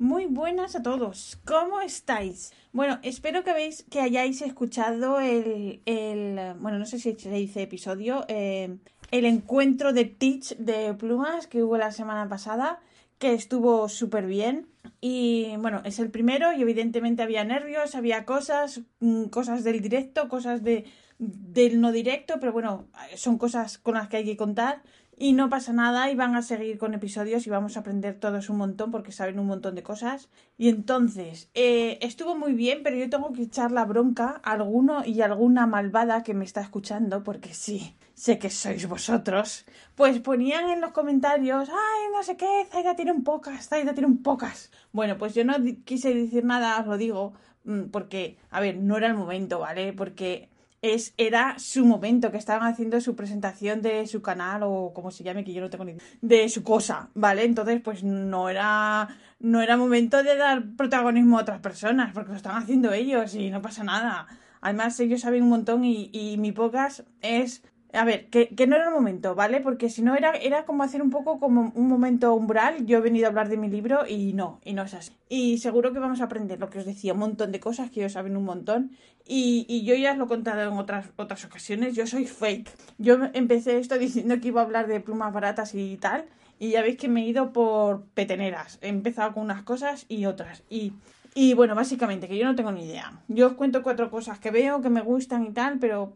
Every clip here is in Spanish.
Muy buenas a todos. ¿Cómo estáis? Bueno, espero que veis que hayáis escuchado el, el bueno, no sé si se dice episodio, eh, el encuentro de Teach de plumas que hubo la semana pasada, que estuvo súper bien. Y bueno, es el primero y evidentemente había nervios, había cosas, mm, cosas del directo, cosas de, del no directo, pero bueno, son cosas con las que hay que contar y no pasa nada y van a seguir con episodios y vamos a aprender todos un montón porque saben un montón de cosas. Y entonces, eh, estuvo muy bien, pero yo tengo que echar la bronca a alguno y alguna malvada que me está escuchando porque sí, sé que sois vosotros. Pues ponían en los comentarios, ay, no sé qué, Zaida tiene un pocas, Zaida tiene un pocas. Bueno, pues yo no quise decir nada, os lo digo, mm, porque, a ver, no era el momento, ¿vale? Porque es, era su momento, que estaban haciendo su presentación de su canal o como se llame, que yo no tengo ni idea, de su cosa, ¿vale? Entonces, pues no era, no era momento de dar protagonismo a otras personas, porque lo están haciendo ellos y no pasa nada. Además, ellos saben un montón y, y mi pocas es a ver, que, que, no era el momento, ¿vale? Porque si no era, era como hacer un poco como un momento umbral. Yo he venido a hablar de mi libro y no, y no es así. Y seguro que vamos a aprender lo que os decía, un montón de cosas que ellos saben un montón. Y, yo ya os lo he contado en otras, otras ocasiones, yo soy fake. Yo empecé esto diciendo que iba a hablar de plumas baratas y tal. Y ya veis que me he ido por peteneras. He empezado con unas cosas y otras. Y y bueno, básicamente, que yo no tengo ni idea. Yo os cuento cuatro cosas que veo, que me gustan y tal, pero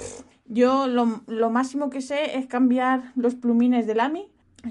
yo lo, lo, máximo que sé es cambiar los plumines de Lamy,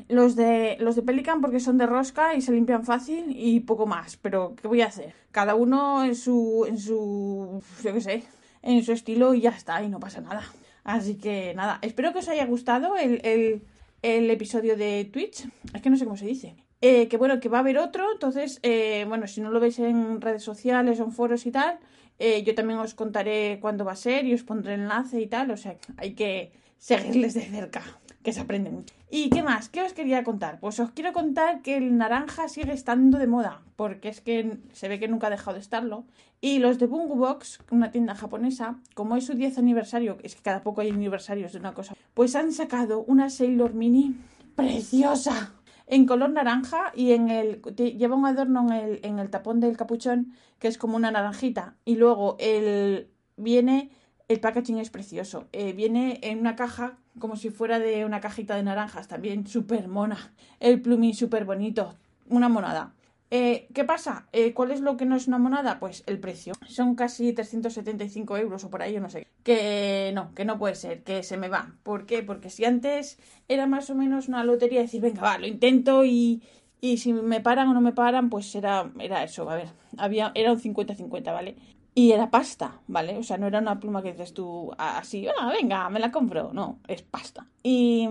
los de, los de Pelican porque son de rosca y se limpian fácil y poco más. Pero, ¿qué voy a hacer? Cada uno en su, en su, yo qué sé, en su estilo y ya está, y no pasa nada. Así que nada, espero que os haya gustado el, el, el episodio de Twitch. Es que no sé cómo se dice. Eh, que bueno, que va a haber otro, entonces, eh, bueno, si no lo veis en redes sociales o en foros y tal, eh, yo también os contaré cuándo va a ser y os pondré enlace y tal, o sea, hay que seguirles de cerca, que se aprende mucho. ¿Y qué más? ¿Qué os quería contar? Pues os quiero contar que el naranja sigue estando de moda, porque es que se ve que nunca ha dejado de estarlo. Y los de Bungu Box, una tienda japonesa, como es su 10 aniversario, es que cada poco hay aniversarios de una cosa, pues han sacado una Sailor Mini preciosa en color naranja y en el lleva un adorno en el, en el tapón del capuchón que es como una naranjita y luego el viene el packaging es precioso eh, viene en una caja como si fuera de una cajita de naranjas también súper mona el plumín súper bonito una monada eh, ¿Qué pasa? Eh, ¿Cuál es lo que no es una monada? Pues el precio. Son casi 375 euros o por ahí, yo no sé. Que no, que no puede ser, que se me va. ¿Por qué? Porque si antes era más o menos una lotería decir, venga, va, lo intento y, y si me paran o no me paran, pues era, era eso, a ver, había, era un 50-50, ¿vale? Y era pasta, ¿vale? O sea, no era una pluma que dices tú así, ah, venga, me la compro. No, es pasta. Y,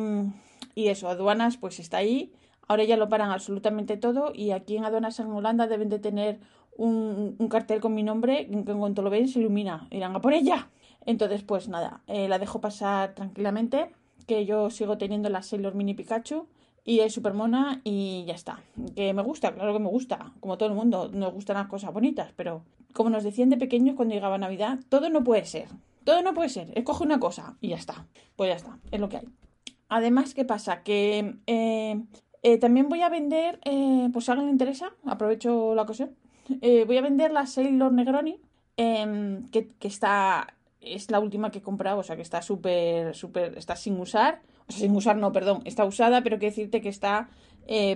y eso, aduanas, pues está ahí Ahora ya lo paran absolutamente todo y aquí en aduanas en Holanda deben de tener un, cartel con mi nombre que en cuanto lo ven se ilumina. Irán a por ella. Entonces, pues nada, eh, la dejo pasar tranquilamente, que yo sigo teniendo la Sailor Mini Pikachu y es súper mona y ya está. Que me gusta, claro que me gusta, como todo el mundo, nos gustan las cosas bonitas, pero como nos decían de pequeños cuando llegaba Navidad, todo no puede ser. Todo no puede ser. Escoge una cosa y ya está. Pues ya está, es lo que hay. Además, ¿qué pasa? Que eh, eh, también voy a vender, pues si a alguien le interesa, aprovecho la ocasión, voy a vender la Sailor Negroni, em, que, que, está, es la última que he comprado, o sea que está súper, súper, está sin usar, sin usar no, perdón, está usada, pero quiero decirte que está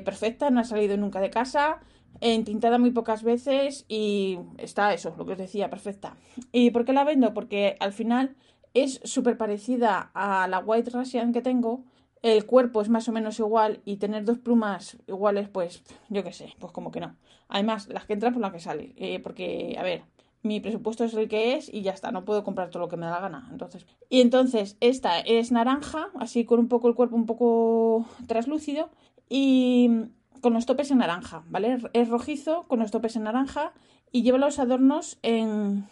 perfecta, no ha salido nunca de casa, entintada muy pocas veces y está eso, lo que os decía, perfecta. ¿Y por qué la vendo? Porque al final es súper parecida a la White Russian que tengo, el cuerpo es más o menos igual y tener dos plumas iguales, pues yo qué sé, pues como que no. Además, las que entran por las que salen. Eh, porque, a ver, mi presupuesto es el que es y ya está, no puedo comprar todo lo que me da la gana. Entonces, y entonces esta es naranja, así con un poco el cuerpo un poco traslúcido y con los topes en naranja, ¿vale? Es rojizo con los topes en naranja y lleva los adornos en,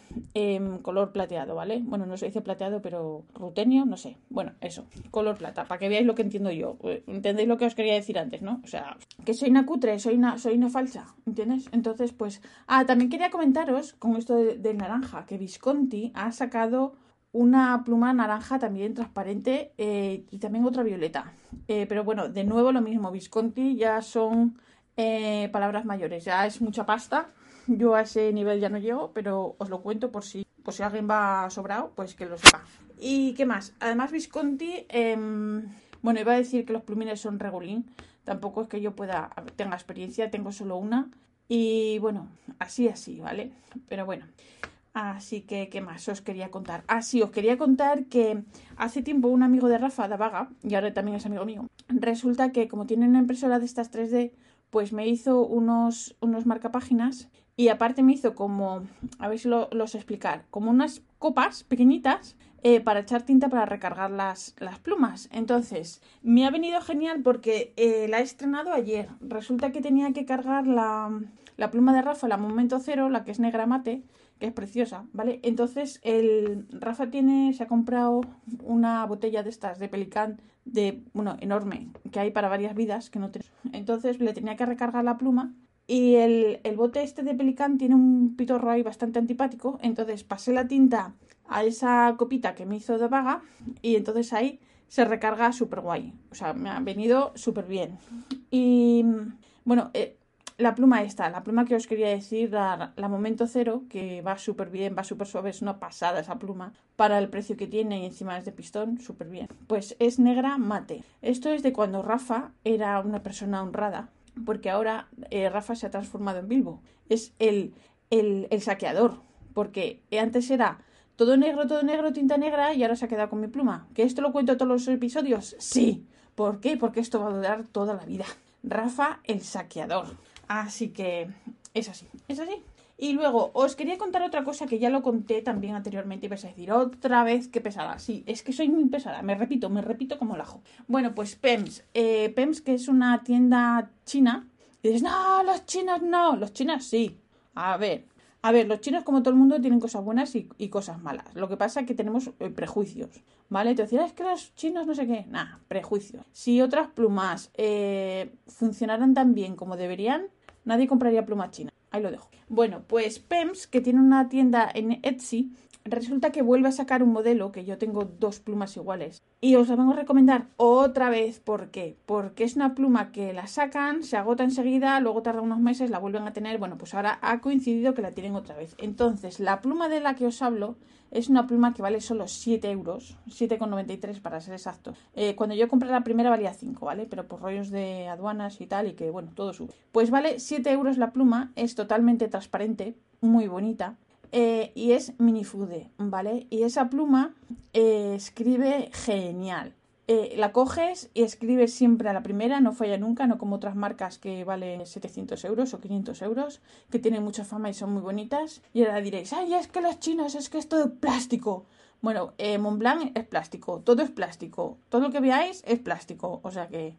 color plateado, ¿vale? Bueno, no se dice plateado, pero rutenio, no sé. Bueno, eso, color plata, para que veáis lo que entiendo yo. Eh, ¿Entendéis lo que os quería decir antes, no? O sea, que soy una cutre, soy una, soy una falsa, ¿entiendes? Entonces, pues... Ah, también quería comentaros con esto del naranja, que Visconti ha sacado una pluma naranja también transparente eh, y también otra violeta. Eh, pero bueno, de nuevo lo mismo, Visconti ya son palabras mayores, ya es mucha pasta yo a ese nivel ya no llego, pero os lo cuento por si, por si alguien va sobrado, pues que lo sepa. ¿Y qué más? Además, Visconti, em, bueno, iba a decir que los plumines son regulín. Tampoco es que yo pueda, tenga experiencia, tengo solo una. Y bueno, así, así, ¿vale? Pero bueno. Así que, ¿qué más os quería contar? Ah, sí, os quería contar que hace tiempo un amigo de Rafa, de Vaga, y ahora también es amigo mío, resulta que como tiene una impresora de estas 3D, pues me hizo unos, unos marcapáginas y aparte me hizo como, a ver si lo, los explicar, como unas copas pequeñitas eh, para echar tinta para recargar las, las, plumas. Entonces, me ha venido genial porque eh, la he estrenado ayer. Resulta que tenía que cargar la, la pluma de Rafa, la Momento Cero, la que es negra mate, que es preciosa, ¿vale? Entonces, el Rafa tiene, se ha comprado una botella de estas de Pelican de, bueno, enorme, que hay para varias vidas, que no Entonces, le tenía que recargar la pluma y el, bote este de Pelican tiene un pitorro ahí bastante antipático. Entonces pasé la tinta a esa copita que me hizo de vaga y entonces ahí se recarga súper guay. O sea, me ha venido súper bien. Y bueno, eh, la pluma esta, la pluma que os quería decir, la, la Momento Cero, que va súper bien, va súper suave, es una pasada esa pluma. Para el precio que tiene y encima es de pistón, súper bien. Pues es negra mate. Esto es de cuando Rafa era una persona honrada porque ahora eh, Rafa se ha transformado en Bilbo. Es el, el, el, saqueador, porque antes era todo negro, todo negro, tinta negra, y ahora se ha quedado con mi pluma. ¿Que esto lo cuento todos los episodios? Sí. ¿Por qué? Porque esto va a durar toda la vida. Rafa el saqueador. Así que es así, es así. Y luego, os quería contar otra cosa que ya lo conté también anteriormente y vais a decir, otra vez qué pesada. Sí, es que soy muy pesada, me repito, me repito como el ajo. Bueno, pues PEMS. Eh, PEMS, que es una tienda china. Y dices, no, los chinos no, los chinos sí. A ver, a ver, los chinos, como todo el mundo, tienen cosas buenas y, cosas malas. Lo que pasa es que tenemos eh, prejuicios, ¿vale? Te decías, ah, es que los chinos no sé qué. Nah, prejuicios. Si otras plumas eh, funcionaran tan bien como deberían, nadie compraría plumas chinas. Ahí lo dejo. Bueno, pues PEMS, que tiene una tienda en Etsy, resulta que vuelve a sacar un modelo, que yo tengo dos plumas iguales. Y os la vengo a recomendar otra vez. ¿Por qué? Porque es una pluma que la sacan, se agota enseguida, luego tarda unos meses, la vuelven a tener. Bueno, pues ahora ha coincidido que la tienen otra vez. Entonces, la pluma de la que os hablo es una pluma que vale solo 7 euros, 7,93 para ser exacto. Eh, cuando yo compré la primera valía 5, ¿vale? Pero por rollos de aduanas y tal, y que bueno, todo sube. Pues vale 7 euros la pluma, es totalmente transparente, muy bonita. Eh, y es minifude, ¿vale? Y esa pluma eh, escribe genial. Eh, la coges y escribes siempre a la primera, no falla nunca, no como otras marcas que valen 700 euros o 500 euros, que tienen mucha fama y son muy bonitas. Y ahora diréis, ay, es que las chinas, es que es todo plástico. Bueno, Montblanc es plástico, todo es plástico, todo lo que veáis es plástico, o sea que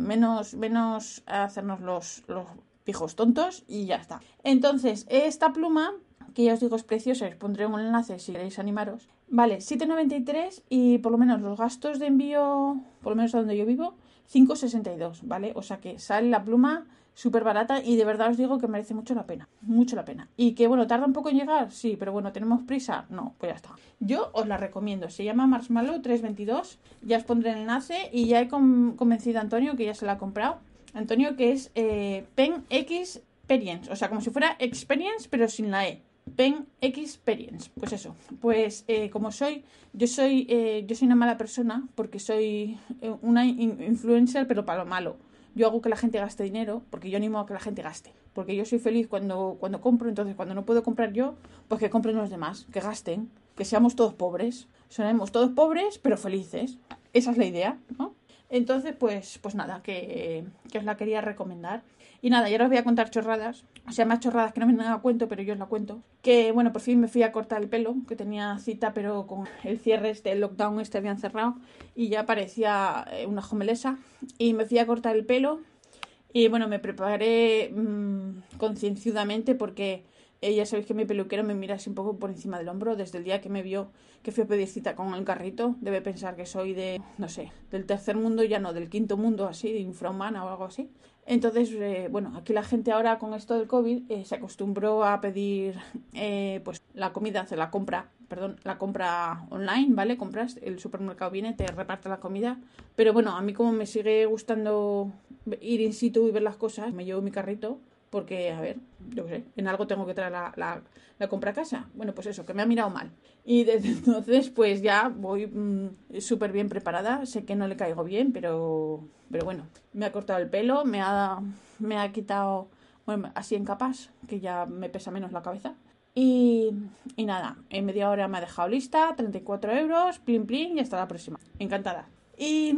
menos, menos hacernos los, los pijos tontos y ya está. Entonces, esta pluma que ya os digo es preciosa, os pondré un enlace si queréis animaros. Vale, 7,93 y por lo menos los gastos de envío, por lo menos a donde yo vivo, 5,62, ¿vale? O sea que sale la pluma súper barata y de verdad os digo que merece mucho la pena, mucho la pena. Y que bueno, tarda un poco en llegar, sí, pero bueno, ¿tenemos prisa? No, pues ya está. Yo os la recomiendo, se llama Marshmallow 322, ya os pondré el enlace y ya he convencido a Antonio que ya se la ha comprado. Antonio que es eh, Pen X Experience, o sea, como si fuera Experience pero sin la E. Pen Experience. Pues eso. Pues eh, como soy, yo soy, eh, yo soy una mala persona porque soy eh, una influencer, pero para lo malo. Yo hago que la gente gaste dinero porque yo animo a que la gente gaste. Porque yo soy feliz cuando, cuando compro, entonces cuando no puedo comprar yo, pues que compren los demás, que gasten, que seamos todos pobres. Seremos todos pobres, pero felices. Esa es la idea, ¿no? Entonces, pues, pues nada, que, que os la quería recomendar. Y nada, ya os voy a contar chorradas. O sea, más chorradas que no me dan a cuento, pero yo os la cuento. Que bueno, por fin me fui a cortar el pelo, que tenía cita, pero con el cierre este, el lockdown este habían cerrado y ya parecía eh, una jomelesa. Y me fui a cortar el pelo Y bueno, me preparé mmm, concienzudamente porque ya sabéis que mi peluquero me mira así un poco por encima del hombro desde el día que me vio que fui a pedir cita con el carrito. Debe pensar que soy de, no sé, del tercer mundo, ya no, del quinto mundo, así, de infrahumana o algo así. Entonces, eh, bueno, aquí la gente ahora con esto del COVID eh, se acostumbró a pedir eh, pues la comida, hacer la compra, perdón, la compra online, ¿vale? Compras, el supermercado viene, te reparte la comida. Pero bueno, a mí como me sigue gustando ir in situ y ver las cosas, me llevo mi carrito porque, a ver, yo qué sé, en algo tengo que traer la, compra a casa. Bueno, pues eso, que me ha mirado mal. Y desde entonces, pues ya voy mmm, súper bien preparada. Sé que no le caigo bien, pero, pero bueno, me ha cortado el pelo, me ha, me ha quitado, bueno, así en capas, que ya me pesa menos la cabeza. Y, y nada, en media hora me ha dejado lista, 34 euros, plin plin, y hasta la próxima. Encantada. Y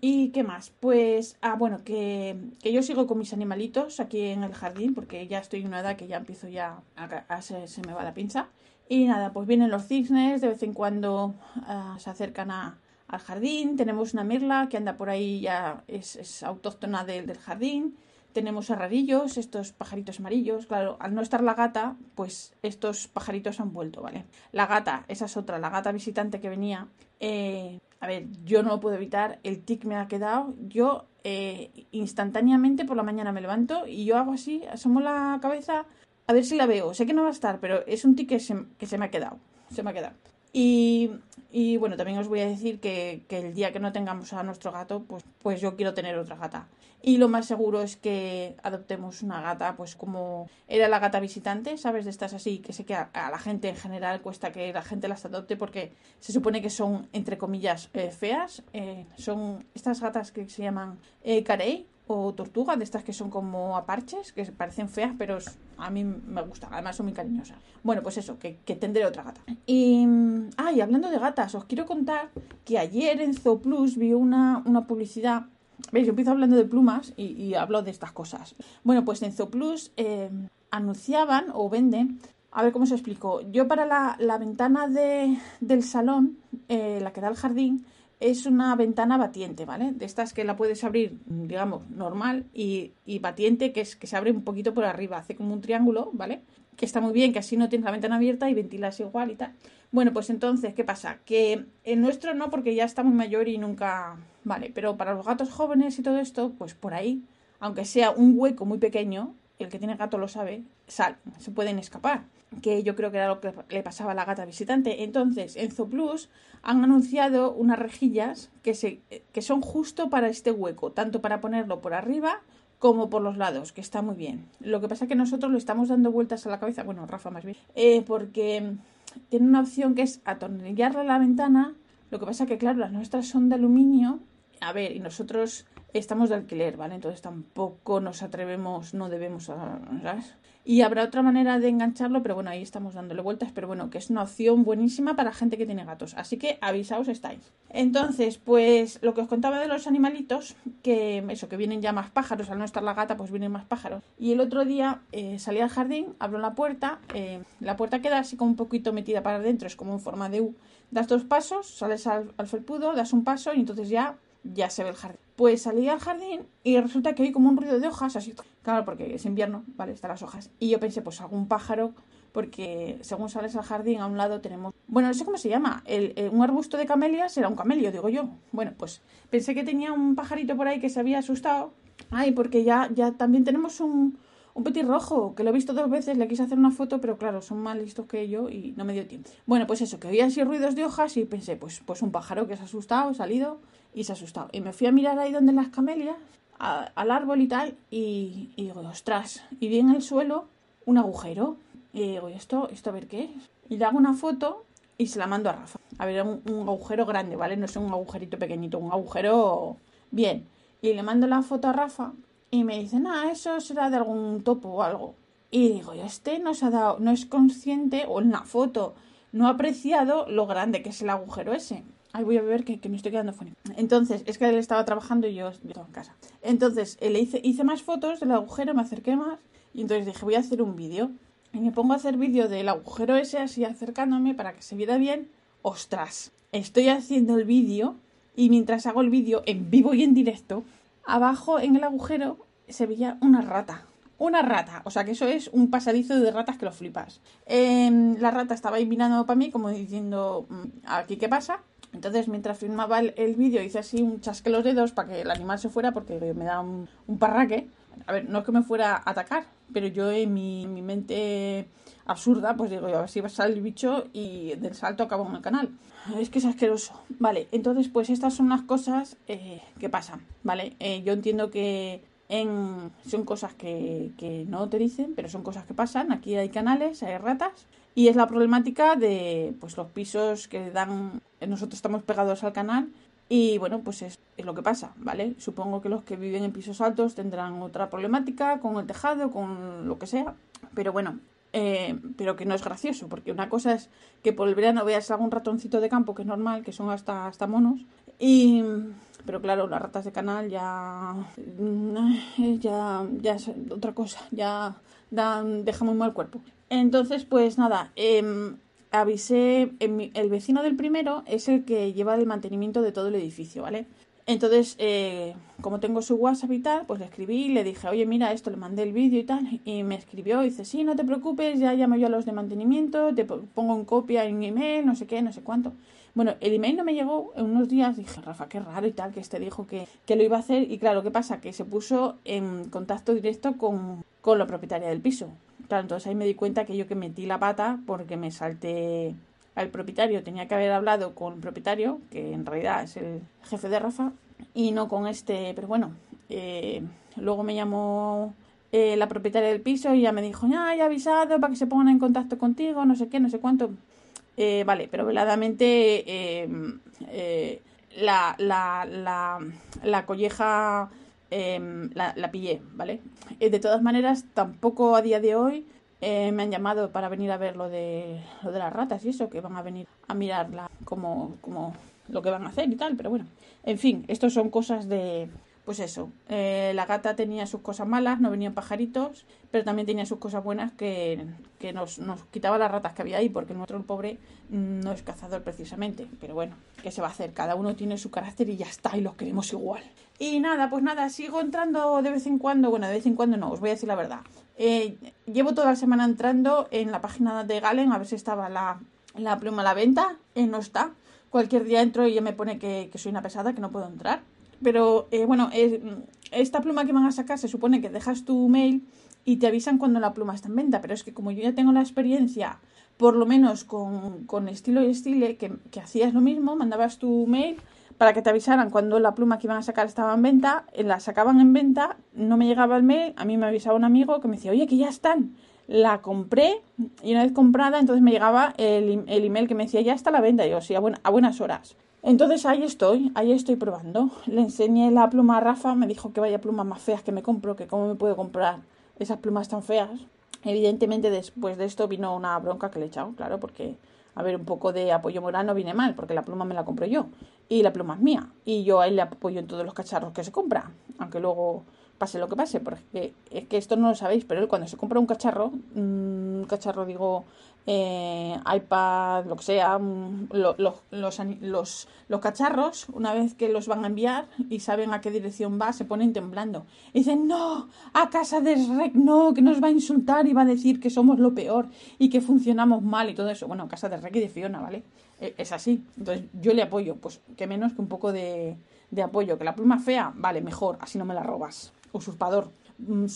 ¿Y qué más? Pues, ah, bueno, que, que, yo sigo con mis animalitos aquí en el jardín, porque ya estoy en una edad que ya empiezo ya a, a se, me va la pinza. Y nada, pues vienen los cisnes, de vez en cuando uh, se acercan a, al jardín. Tenemos una mirla que anda por ahí, ya es, es autóctona de, del jardín. Tenemos arradillos, estos pajaritos amarillos. Claro, al no estar la gata, pues estos pajaritos han vuelto, ¿vale? La gata, esa es otra, la gata visitante que venía. Eh, a ver, yo no lo puedo evitar, el tic me ha quedado. Yo eh, instantáneamente por la mañana me levanto y yo hago así, asomo la cabeza a ver si la veo. Sé que no va a estar, pero es un tic que se, que se me ha quedado. Se me ha quedado. Y, y bueno, también os voy a decir que, que, el día que no tengamos a nuestro gato, pues, pues yo quiero tener otra gata. Y lo más seguro es que adoptemos una gata, pues como era la gata visitante, ¿sabes? De estas así, que sé que a, la gente en general cuesta que la gente las adopte porque se supone que son, entre comillas, eh, feas. Eh, son estas gatas que se llaman eh, carey o tortuga, de estas que son como aparches, que parecen feas, pero a mí me gustan, además son muy cariñosas. Bueno, pues eso, que, tendré otra gata. Y, ah, y hablando de gatas, os quiero contar que ayer en Zooplus vi una, una publicidad ¿Veis? Yo empiezo hablando de plumas y, y, hablo de estas cosas. Bueno, pues en Zooplus eh, anunciaban o venden, a ver cómo se explico. Yo para la, la ventana de, del salón, eh, la que da al jardín, es una ventana batiente, ¿vale? De estas que la puedes abrir, digamos, normal y, y, batiente, que es que se abre un poquito por arriba, hace como un triángulo, ¿vale? Que está muy bien, que así no tienes la ventana abierta y ventilas igual y tal. Bueno, pues entonces, ¿qué pasa? Que el nuestro no, porque ya está muy mayor y nunca. Vale, pero para los gatos jóvenes y todo esto, pues por ahí, aunque sea un hueco muy pequeño, el que tiene gato lo sabe, sal, se pueden escapar. Que yo creo que era lo que le pasaba a la gata visitante. Entonces, en Zooplus han anunciado unas rejillas que, se, que son justo para este hueco, tanto para ponerlo por arriba como por los lados, que está muy bien. Lo que pasa es que nosotros lo estamos dando vueltas a la cabeza, bueno, Rafa más bien, eh, porque tiene una opción que es atornillarle la ventana. Lo que pasa que, claro, las nuestras son de aluminio. A ver, y nosotros estamos de alquiler, ¿vale? Entonces tampoco nos atrevemos, no debemos. Y habrá otra manera de engancharlo, pero bueno, ahí estamos dándole vueltas, pero bueno, que es una opción buenísima para gente que tiene gatos. Así que avisaos estáis. Entonces, pues lo que os contaba de los animalitos, que eso, que vienen ya más pájaros, al no estar la gata, pues vienen más pájaros. Y el otro día eh, salí al jardín, abro la puerta, eh, la puerta queda así como un poquito metida para adentro, es como en forma de U. Das dos pasos, sales al, al felpudo, das un paso y entonces ya ya se ve el jardín. Pues salí al jardín y resulta que hay como un ruido de hojas, así, claro, porque es invierno, vale, están las hojas. Y yo pensé, pues algún pájaro, porque según sales al jardín, a un lado tenemos, bueno, no sé cómo se llama, el, el, un arbusto de camelias será un camelio, digo yo. Bueno, pues pensé que tenía un pajarito por ahí que se había asustado. Ay, porque ya, ya también tenemos un, un petit rojo, que lo he visto dos veces, le quise hacer una foto, pero claro, son más listos que yo y no me dio tiempo. Bueno, pues eso, que oía así ruidos de hojas y pensé, pues, pues un pájaro que se ha asustado, salido y se ha asustado. Y me fui a mirar ahí donde las camelias, al árbol y tal, y, y, digo, ostras, y vi en el suelo un agujero. Y digo, ¿y esto, esto a ver qué es? Y le hago una foto y se la mando a Rafa. A ver, un, un agujero grande, ¿vale? No es un agujerito pequeñito, un agujero bien. Y le mando la foto a Rafa y me dicen, ah, eso será de algún topo o algo. Y digo, este no se ha dado, no es consciente, o en la foto, no ha apreciado lo grande que es el agujero ese. Ahí voy a ver que, que me estoy quedando fónico. Entonces, es que él estaba trabajando y yo estaba en casa. Entonces, le hice, hice más fotos del agujero, me acerqué más. Y entonces dije, voy a hacer un vídeo. Y me pongo a hacer vídeo del agujero ese así acercándome para que se viera bien. ¡Ostras! Estoy haciendo el vídeo y mientras hago el vídeo en vivo y en directo, abajo en el agujero se veía una rata. Una rata, o sea que eso es un pasadizo de ratas que lo flipas. Em, la rata estaba ahí mirando para mí como diciendo, mm, ¿aquí qué pasa? Entonces, mientras filmaba el, vídeo, hice así un chasque los dedos para que el animal se fuera porque me da un, parraque. A ver, no es que me fuera a atacar, pero yo en mi, mente absurda, pues digo, a ver va a salir el bicho y del salto acabo en el canal. Es que es asqueroso. Vale, entonces pues estas son las cosas eh, que pasan, ¿vale? Eh, yo entiendo que en, son cosas que, que no te dicen, pero son cosas que pasan. Aquí hay canales, hay ratas y es la problemática de pues los pisos que dan. Nosotros estamos pegados al canal. Y bueno, pues es, lo que pasa, ¿vale? Supongo que los que viven en pisos altos tendrán otra problemática con el tejado, con lo que sea. Pero bueno, eh, pero que no es gracioso, porque una cosa es que por el verano veas algún ratoncito de campo, que es normal, que son hasta, hasta monos, y, pero claro, las ratas de canal ya, ya, ya es otra cosa, ya dan, deja muy mal cuerpo. Entonces, pues nada, eh, avisé, el vecino del primero es el que lleva el mantenimiento de todo el edificio, ¿vale? Entonces, eh, como tengo su WhatsApp y tal, pues le escribí y le dije, oye, mira, esto le mandé el vídeo y tal. Y me escribió y dice, sí, no te preocupes, ya llamo yo a los de mantenimiento, te pongo en copia en email, no sé qué, no sé cuánto. Bueno, el email no me llegó en unos días, dije, Rafa, qué raro y tal, que este dijo que, que lo iba a hacer. Y claro, ¿qué pasa? Que se puso en contacto directo con, con la propietaria del piso. Entonces ahí me di cuenta que yo que metí la pata porque me salté al propietario. Tenía que haber hablado con el propietario, que en realidad es el jefe de Rafa, y no con este. Pero bueno, eh, luego me llamó eh, la propietaria del piso y ya me dijo, ya, he avisado para que se pongan en contacto contigo, no sé qué, no sé cuánto. Eh, vale, pero veladamente la, la, la, la colleja Em, la, pillé, ¿vale? Eh, de todas maneras, tampoco a día de hoy eh, me han llamado para venir a ver lo de, lo de las ratas y eso, que van a venir a mirarla como, como lo que van a hacer y tal, pero bueno. En fin, esto son cosas de, pues eso, eh, la gata tenía sus cosas malas, no venían pajaritos, pero también tenía sus cosas buenas que, que nos, nos, quitaba las ratas que había ahí, porque nuestro pobre no es cazador precisamente. Pero bueno, ¿qué se va a hacer? Cada uno tiene su carácter y ya está, y los queremos igual. Y nada, pues nada, sigo entrando de vez en cuando, bueno, de vez en cuando no, os voy a decir la verdad. Eh, llevo toda la semana entrando en la página de Galen a ver si estaba la, la pluma a la venta, eh, no está. Cualquier día entro y ya me pone que, que soy una pesada, que no puedo entrar. Pero eh, bueno, esta pluma que van a sacar se supone que dejas tu mail y te avisan cuando la pluma está en venta. Pero es que como yo ya tengo la experiencia, por lo menos con, con estilo y estile, que, hacías lo mismo, mandabas tu mail para que te avisaran cuando la pluma que iban a sacar estaba en venta, eh, la sacaban en venta, no me llegaba el mail, a mí me avisaba un amigo que me decía, oye, que ya están. La compré y una vez comprada, entonces me llegaba el, el email que me decía, ya está la venta. Y yo, sí, a, a buenas horas. Entonces ahí estoy, ahí estoy probando. Le enseñé la pluma a Rafa, me dijo que vaya plumas más feas que me compro, que cómo me puedo comprar esas plumas tan feas. Evidentemente después de esto vino una bronca que le he echado, claro, porque, a ver, un poco de apoyo moral no viene mal, porque la pluma me la compro yo y la pluma es mía. Y yo a él le apoyo en todos los cacharros que se compra, aunque luego pase lo que pase, porque es que esto no lo sabéis, pero él cuando se compra un cacharro, un cacharro digo eh, iPad, lo que sea, mm, los, los, cacharros, una vez que los van a enviar y saben a qué dirección va, se ponen temblando. Y dicen, no, a casa de Rec, no, que nos va a insultar y va a decir que somos lo peor y que funcionamos mal y todo eso. Bueno, casa de Rec y de Fiona, ¿vale? E, es así. Entonces yo le apoyo, pues que menos que un poco de, de apoyo. Que la pluma fea, vale, mejor, así no me la robas. Usurpador, mm,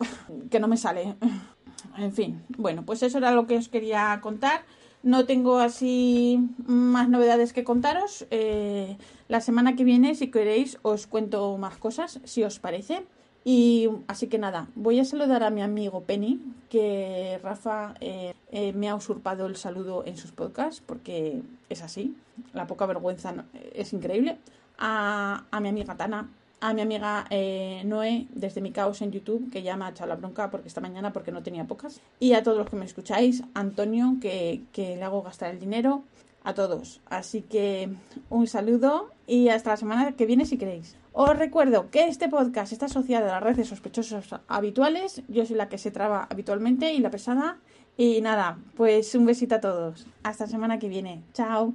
que no me sale. En fin, bueno, pues eso era lo que os quería contar. No tengo así más novedades que contaros. Eh, la semana que viene, si queréis, os cuento más cosas, si os parece. Y así que nada, voy a saludar a mi amigo Penny, que Rafa eh, eh, me ha usurpado el saludo en sus podcasts, porque es así, la poca vergüenza es increíble. A, a mi amiga Tana, a mi amiga eh, Noé desde mi caos en YouTube, que ya me ha echado la bronca porque esta mañana porque no tenía pocas. Y a todos los que me escucháis, Antonio, que, que le hago gastar el dinero, a todos. Así que un saludo y hasta la semana que viene si queréis. Os recuerdo que este podcast está asociado a las redes sospechosos habituales. Yo soy la que se traba habitualmente y la pesada. Y nada, pues un besito a todos. Hasta la semana que viene. Chao.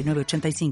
906985.